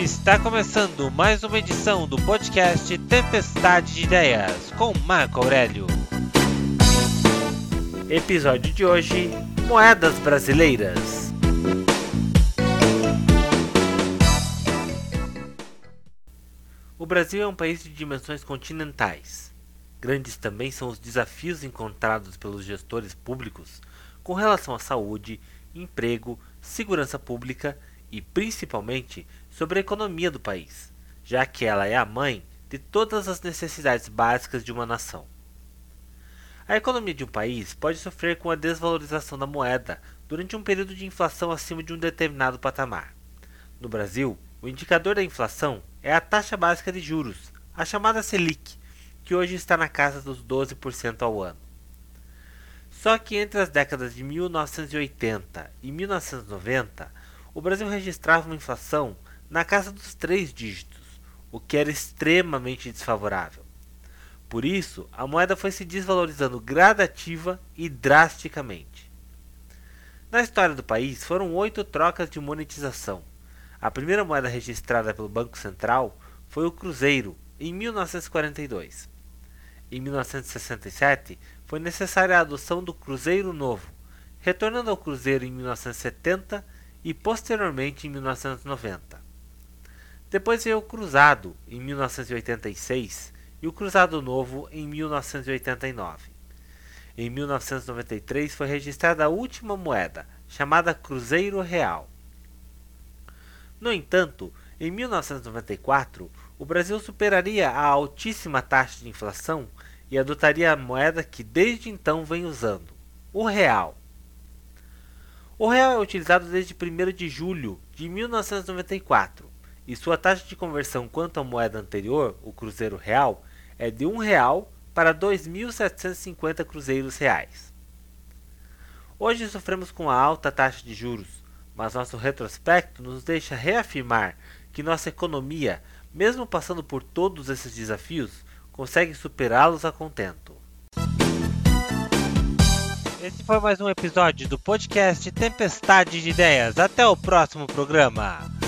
Está começando mais uma edição do podcast Tempestade de Ideias com Marco Aurélio. Episódio de hoje: Moedas Brasileiras. O Brasil é um país de dimensões continentais. Grandes também são os desafios encontrados pelos gestores públicos com relação à saúde, emprego, segurança pública e, principalmente, sobre a economia do país, já que ela é a mãe de todas as necessidades básicas de uma nação. A economia de um país pode sofrer com a desvalorização da moeda durante um período de inflação acima de um determinado patamar. No Brasil, o indicador da inflação é a taxa básica de juros, a chamada Selic, que hoje está na casa dos 12% ao ano. Só que entre as décadas de 1980 e 1990, o Brasil registrava uma inflação na casa dos três dígitos, o que era extremamente desfavorável. Por isso, a moeda foi se desvalorizando gradativa e drasticamente. Na história do país, foram oito trocas de monetização. A primeira moeda registrada pelo Banco Central foi o Cruzeiro, em 1942. Em 1967, foi necessária a adoção do Cruzeiro Novo, retornando ao Cruzeiro em 1970 e posteriormente em 1990. Depois veio o Cruzado, em 1986, e o Cruzado Novo, em 1989. Em 1993 foi registrada a última moeda, chamada Cruzeiro Real. No entanto, em 1994, o Brasil superaria a altíssima taxa de inflação e adotaria a moeda que desde então vem usando, o real. O real é utilizado desde 1 de julho de 1994 e sua taxa de conversão quanto à moeda anterior, o cruzeiro real, é de R$ real para 2.750 cruzeiros reais. Hoje sofremos com a alta taxa de juros, mas nosso retrospecto nos deixa reafirmar que nossa economia, mesmo passando por todos esses desafios, consegue superá-los a contento. Esse foi mais um episódio do podcast Tempestade de Ideias. Até o próximo programa.